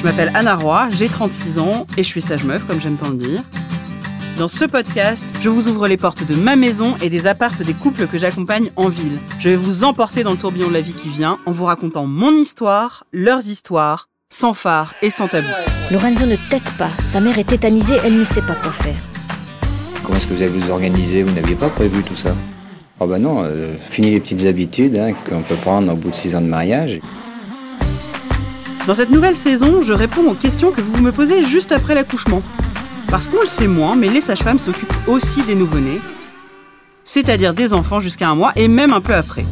Je m'appelle Anna Roy, j'ai 36 ans et je suis sage meuf, comme j'aime tant le dire. Dans ce podcast, je vous ouvre les portes de ma maison et des appartes des couples que j'accompagne en ville. Je vais vous emporter dans le tourbillon de la vie qui vient en vous racontant mon histoire, leurs histoires, sans phare et sans tabou. Lorenzo ne tête pas. Sa mère est tétanisée, elle ne sait pas quoi faire. Comment est-ce que vous allez vous organiser Vous n'aviez pas prévu tout ça? Oh bah non, euh, fini les petites habitudes hein, qu'on peut prendre au bout de six ans de mariage. Dans cette nouvelle saison, je réponds aux questions que vous me posez juste après l'accouchement. Parce qu'on le sait moins, mais les sages-femmes s'occupent aussi des nouveau-nés, c'est-à-dire des enfants jusqu'à un mois et même un peu après.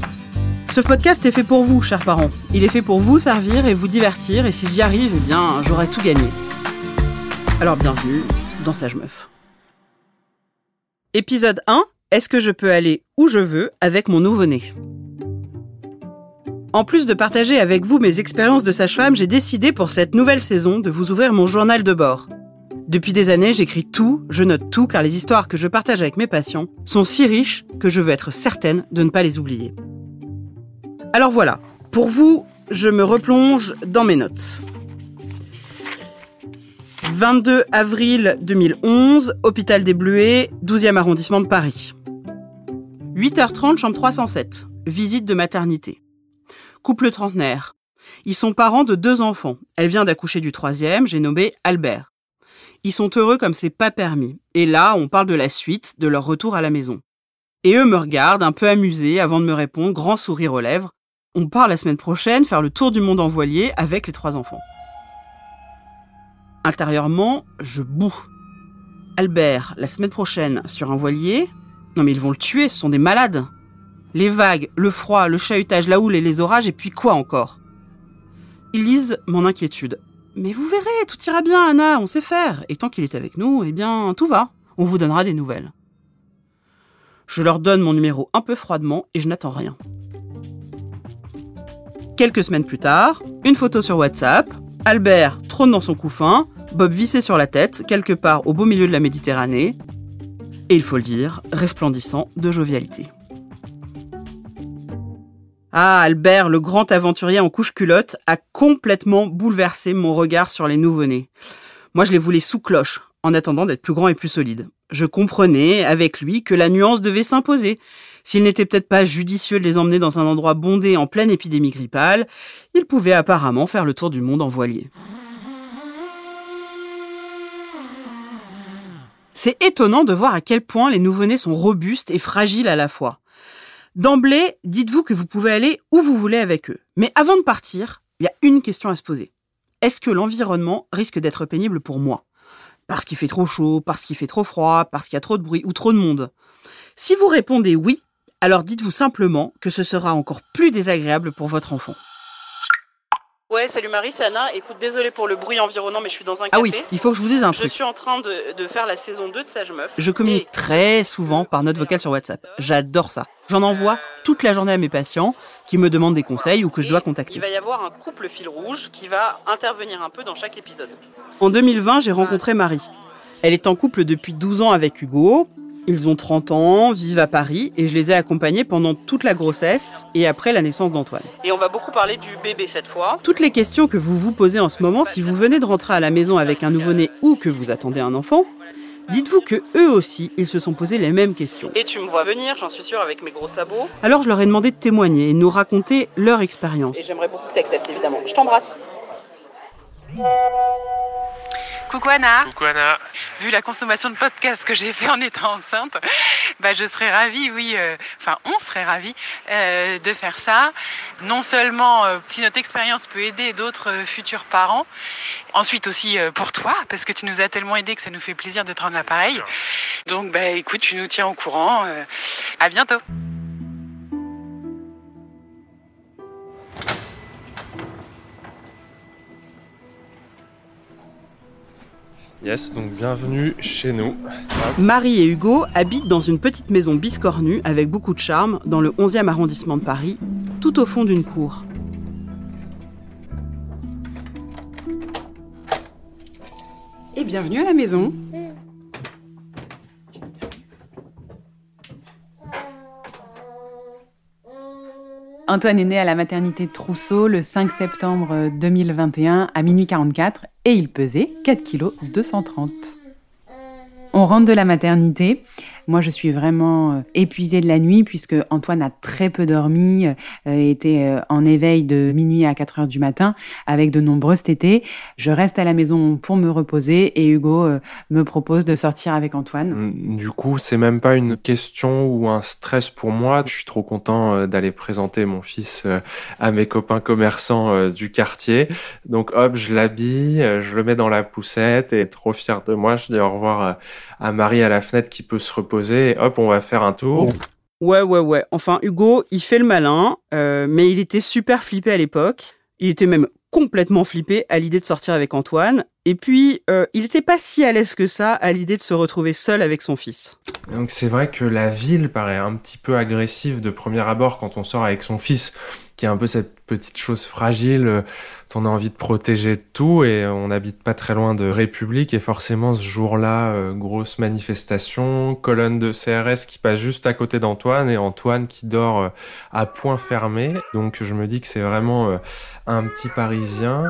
Ce podcast est fait pour vous, chers parents. Il est fait pour vous servir et vous divertir, et si j'y arrive, eh bien, j'aurai tout gagné. Alors bienvenue dans Sage Meuf. Épisode 1 Est-ce que je peux aller où je veux avec mon nouveau-né? En plus de partager avec vous mes expériences de sage-femme, j'ai décidé pour cette nouvelle saison de vous ouvrir mon journal de bord. Depuis des années, j'écris tout, je note tout, car les histoires que je partage avec mes patients sont si riches que je veux être certaine de ne pas les oublier. Alors voilà, pour vous, je me replonge dans mes notes. 22 avril 2011, hôpital des Bleuets, 12e arrondissement de Paris. 8h30, chambre 307, visite de maternité. Couple trentenaire. Ils sont parents de deux enfants. Elle vient d'accoucher du troisième, j'ai nommé Albert. Ils sont heureux comme c'est pas permis. Et là, on parle de la suite, de leur retour à la maison. Et eux me regardent, un peu amusés, avant de me répondre, grand sourire aux lèvres. On part la semaine prochaine faire le tour du monde en voilier avec les trois enfants. Intérieurement, je boue. Albert, la semaine prochaine, sur un voilier Non mais ils vont le tuer, ce sont des malades. Les vagues, le froid, le chahutage, la houle et les orages, et puis quoi encore? Ils lisent mon inquiétude. Mais vous verrez, tout ira bien, Anna, on sait faire. Et tant qu'il est avec nous, eh bien, tout va. On vous donnera des nouvelles. Je leur donne mon numéro un peu froidement et je n'attends rien. Quelques semaines plus tard, une photo sur WhatsApp, Albert trône dans son couffin, Bob vissé sur la tête, quelque part au beau milieu de la Méditerranée, et il faut le dire, resplendissant de jovialité. Ah, Albert, le grand aventurier en couche culotte, a complètement bouleversé mon regard sur les nouveau-nés. Moi, je les voulais sous cloche, en attendant d'être plus grand et plus solide. Je comprenais, avec lui, que la nuance devait s'imposer. S'il n'était peut-être pas judicieux de les emmener dans un endroit bondé en pleine épidémie grippale, il pouvait apparemment faire le tour du monde en voilier. C'est étonnant de voir à quel point les nouveau-nés sont robustes et fragiles à la fois. D'emblée, dites-vous que vous pouvez aller où vous voulez avec eux. Mais avant de partir, il y a une question à se poser. Est-ce que l'environnement risque d'être pénible pour moi? Parce qu'il fait trop chaud, parce qu'il fait trop froid, parce qu'il y a trop de bruit ou trop de monde? Si vous répondez oui, alors dites-vous simplement que ce sera encore plus désagréable pour votre enfant. Ouais, salut Marie, c'est Anna. Écoute, désolé pour le bruit environnant, mais je suis dans un café. Ah oui, il faut que je vous dise un truc. Je suis en train de, de faire la saison 2 de Sage Meuf. Je communique très souvent par note vocale sur WhatsApp. J'adore ça. J'en envoie toute la journée à mes patients qui me demandent des conseils ou que je dois contacter. Il va y avoir un couple fil rouge qui va intervenir un peu dans chaque épisode. En 2020, j'ai rencontré Marie. Elle est en couple depuis 12 ans avec Hugo. Ils ont 30 ans, vivent à Paris et je les ai accompagnés pendant toute la grossesse et après la naissance d'Antoine. Et on va beaucoup parler du bébé cette fois. Toutes les questions que vous vous posez en ce moment, si vous venez de rentrer à la maison avec un nouveau-né ou que vous attendez un enfant, dites-vous que eux aussi, ils se sont posés les mêmes questions. Et tu me vois venir, j'en suis sûre, avec mes gros sabots. Alors je leur ai demandé de témoigner et de nous raconter leur expérience. Et j'aimerais beaucoup que tu acceptes, évidemment. Je t'embrasse. Coucou Anna. Coucou Anna. Vu la consommation de podcasts que j'ai fait en étant enceinte, bah je serais ravie, oui, euh, enfin on serait ravis euh, de faire ça. Non seulement euh, si notre expérience peut aider d'autres futurs parents, ensuite aussi pour toi, parce que tu nous as tellement aidé que ça nous fait plaisir de te rendre l'appareil. Donc bah écoute, tu nous tiens au courant. à bientôt. Yes, donc bienvenue chez nous. Marie et Hugo habitent dans une petite maison biscornue avec beaucoup de charme dans le 11e arrondissement de Paris, tout au fond d'une cour. Et bienvenue à la maison. Antoine est né à la maternité Trousseau le 5 septembre 2021 à minuit 44 et il pesait 4 kg 230. On rentre de la maternité. Moi, je suis vraiment euh, épuisée de la nuit puisque Antoine a très peu dormi, euh, était euh, en éveil de minuit à 4 heures du matin avec de nombreuses tétées. Je reste à la maison pour me reposer et Hugo me propose de sortir avec Antoine. Mm, du coup, c'est même pas une question ou un stress pour moi. Je suis trop content d'aller présenter mon fils à mes copains commerçants du quartier. Donc hop, je l'habille, je le mets dans la poussette et trop fier de moi, je dis au revoir à Marie à la fenêtre qui peut se reposer hop, on va faire un tour. Ouais, ouais, ouais. Enfin, Hugo, il fait le malin, euh, mais il était super flippé à l'époque. Il était même complètement flippé à l'idée de sortir avec Antoine. Et puis, euh, il n'était pas si à l'aise que ça à l'idée de se retrouver seul avec son fils. Donc c'est vrai que la ville paraît un petit peu agressive de premier abord quand on sort avec son fils, qui est un peu cette petite chose fragile, euh, on a envie de protéger tout et on n'habite pas très loin de République et forcément ce jour-là, euh, grosse manifestation, colonne de CRS qui passe juste à côté d'Antoine et Antoine qui dort à point fermé. Donc je me dis que c'est vraiment un petit Parisien.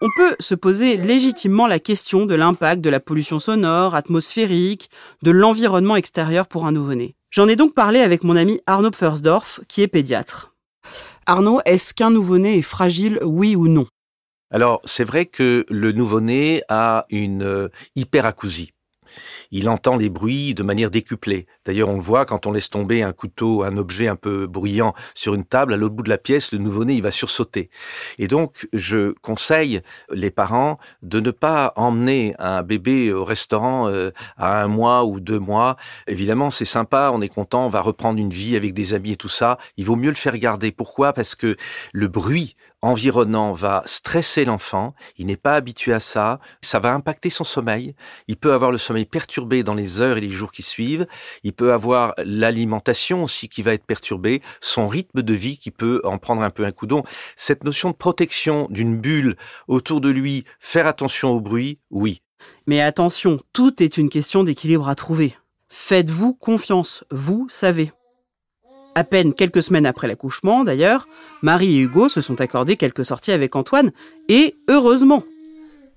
On peut se poser légitimement la question de l'impact de la pollution sonore, atmosphérique, de l'environnement extérieur pour un nouveau-né. J'en ai donc parlé avec mon ami Arnaud Pfersdorf, qui est pédiatre. Arnaud, est-ce qu'un nouveau-né est fragile, oui ou non? Alors, c'est vrai que le nouveau-né a une euh, hyperacousie. Il entend les bruits de manière décuplée. D'ailleurs, on le voit quand on laisse tomber un couteau, un objet un peu bruyant sur une table, à l'autre bout de la pièce, le nouveau-né, il va sursauter. Et donc, je conseille les parents de ne pas emmener un bébé au restaurant euh, à un mois ou deux mois. Évidemment, c'est sympa, on est content, on va reprendre une vie avec des amis et tout ça. Il vaut mieux le faire garder. Pourquoi? Parce que le bruit environnant va stresser l'enfant, il n'est pas habitué à ça, ça va impacter son sommeil, il peut avoir le sommeil perturbé dans les heures et les jours qui suivent, il peut avoir l'alimentation aussi qui va être perturbée, son rythme de vie qui peut en prendre un peu un coup d'eau. Cette notion de protection d'une bulle autour de lui, faire attention au bruit, oui. Mais attention, tout est une question d'équilibre à trouver. Faites-vous confiance, vous savez. À peine quelques semaines après l'accouchement, d'ailleurs, Marie et Hugo se sont accordés quelques sorties avec Antoine, et heureusement.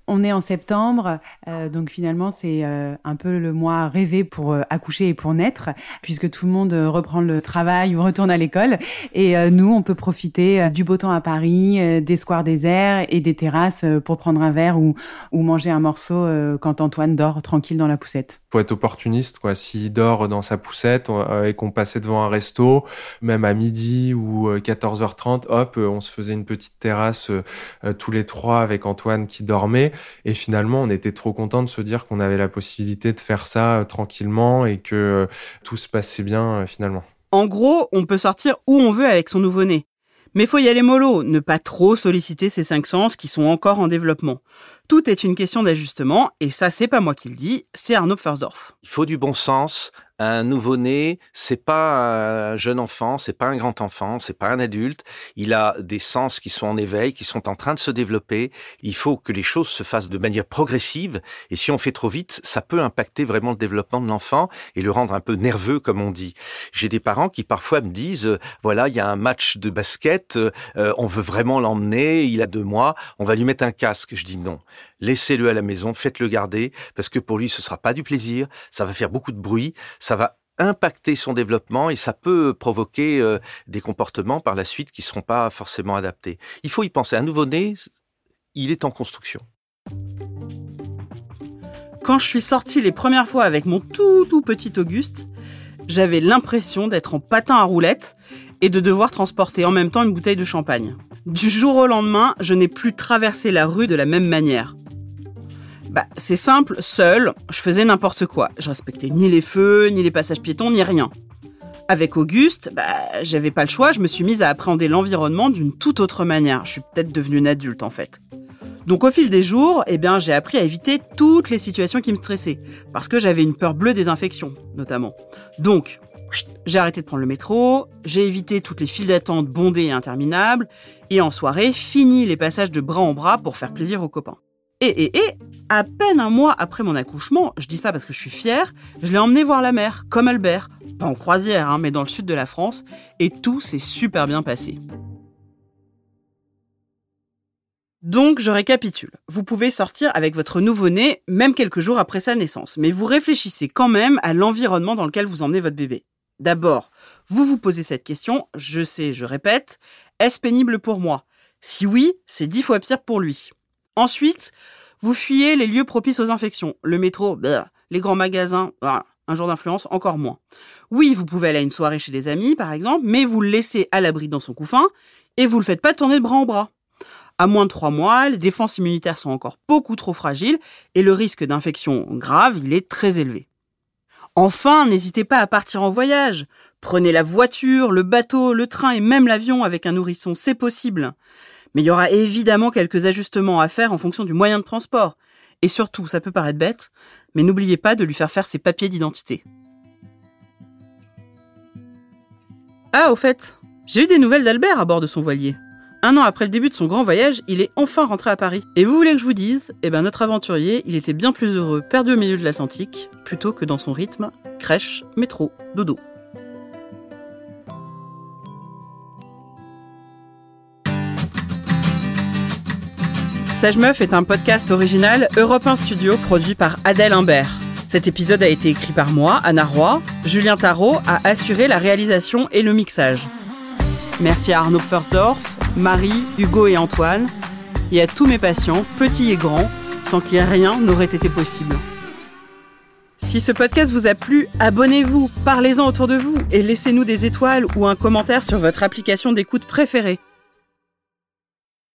On est en septembre, euh, donc finalement c'est euh, un peu le mois rêvé pour euh, accoucher et pour naître, puisque tout le monde reprend le travail ou retourne à l'école. Et nous, on peut profiter du beau temps à Paris, des squares déserts et des terrasses pour prendre un verre ou, ou manger un morceau quand Antoine dort tranquille dans la poussette. Faut être opportuniste, quoi. S'il dort dans sa poussette et qu'on passait devant un resto, même à midi ou 14h30, hop, on se faisait une petite terrasse tous les trois avec Antoine qui dormait. Et finalement, on était trop content de se dire qu'on avait la possibilité de faire ça euh, tranquillement et que euh, tout se passait bien euh, finalement. En gros, on peut sortir où on veut avec son nouveau-né. Mais faut y aller mollo, ne pas trop solliciter ces cinq sens qui sont encore en développement. Tout est une question d'ajustement, et ça c'est pas moi qui le dis, c'est Arnaud Pfersdorf. Il faut du bon sens, un nouveau-né, c'est pas un jeune enfant, c'est pas un grand enfant, c'est pas un adulte. Il a des sens qui sont en éveil, qui sont en train de se développer. Il faut que les choses se fassent de manière progressive. Et si on fait trop vite, ça peut impacter vraiment le développement de l'enfant et le rendre un peu nerveux, comme on dit. J'ai des parents qui parfois me disent, euh, voilà, il y a un match de basket, euh, on veut vraiment l'emmener, il a deux mois, on va lui mettre un casque. Je dis non laissez-le à la maison, faites-le garder, parce que pour lui, ce sera pas du plaisir, ça va faire beaucoup de bruit, ça va impacter son développement et ça peut provoquer euh, des comportements par la suite qui seront pas forcément adaptés. Il faut y penser. Un nouveau-né, il est en construction. Quand je suis sortie les premières fois avec mon tout tout petit Auguste, j'avais l'impression d'être en patin à roulettes et de devoir transporter en même temps une bouteille de champagne. Du jour au lendemain, je n'ai plus traversé la rue de la même manière. Bah, c'est simple, seul, je faisais n'importe quoi. Je respectais ni les feux, ni les passages piétons, ni rien. Avec Auguste, bah, j'avais pas le choix, je me suis mise à appréhender l'environnement d'une toute autre manière. Je suis peut-être devenue une adulte en fait. Donc au fil des jours, eh bien, j'ai appris à éviter toutes les situations qui me stressaient, parce que j'avais une peur bleue des infections, notamment. Donc, j'ai arrêté de prendre le métro, j'ai évité toutes les files d'attente bondées et interminables, et en soirée, fini les passages de bras en bras pour faire plaisir aux copains. Et, et, et, à peine un mois après mon accouchement, je dis ça parce que je suis fière, je l'ai emmené voir la mer, comme Albert. Pas en croisière, hein, mais dans le sud de la France, et tout s'est super bien passé. Donc, je récapitule. Vous pouvez sortir avec votre nouveau-né, même quelques jours après sa naissance, mais vous réfléchissez quand même à l'environnement dans lequel vous emmenez votre bébé. D'abord, vous vous posez cette question, je sais, je répète, est-ce pénible pour moi? Si oui, c'est dix fois pire pour lui. Ensuite, vous fuyez les lieux propices aux infections. Le métro, bah, les grands magasins, bah, un jour d'influence, encore moins. Oui, vous pouvez aller à une soirée chez des amis, par exemple, mais vous le laissez à l'abri dans son couffin et vous le faites pas tourner de bras en bras. À moins de trois mois, les défenses immunitaires sont encore beaucoup trop fragiles et le risque d'infection grave, il est très élevé. Enfin, n'hésitez pas à partir en voyage. Prenez la voiture, le bateau, le train et même l'avion avec un nourrisson, c'est possible. Mais il y aura évidemment quelques ajustements à faire en fonction du moyen de transport. Et surtout, ça peut paraître bête, mais n'oubliez pas de lui faire faire ses papiers d'identité. Ah, au fait, j'ai eu des nouvelles d'Albert à bord de son voilier. Un an après le début de son grand voyage, il est enfin rentré à Paris. Et vous voulez que je vous dise? Eh ben notre aventurier, il était bien plus heureux perdu au milieu de l'Atlantique, plutôt que dans son rythme crèche, métro, dodo. Sage Meuf est un podcast original Europe 1 Studio produit par Adèle Imbert. Cet épisode a été écrit par moi, Anna Roy. Julien Tarot a assuré la réalisation et le mixage. Merci à Arnaud Firstdorf, Marie, Hugo et Antoine, et à tous mes patients, petits et grands, sans qui rien n'aurait été possible. Si ce podcast vous a plu, abonnez-vous, parlez-en autour de vous et laissez-nous des étoiles ou un commentaire sur votre application d'écoute préférée.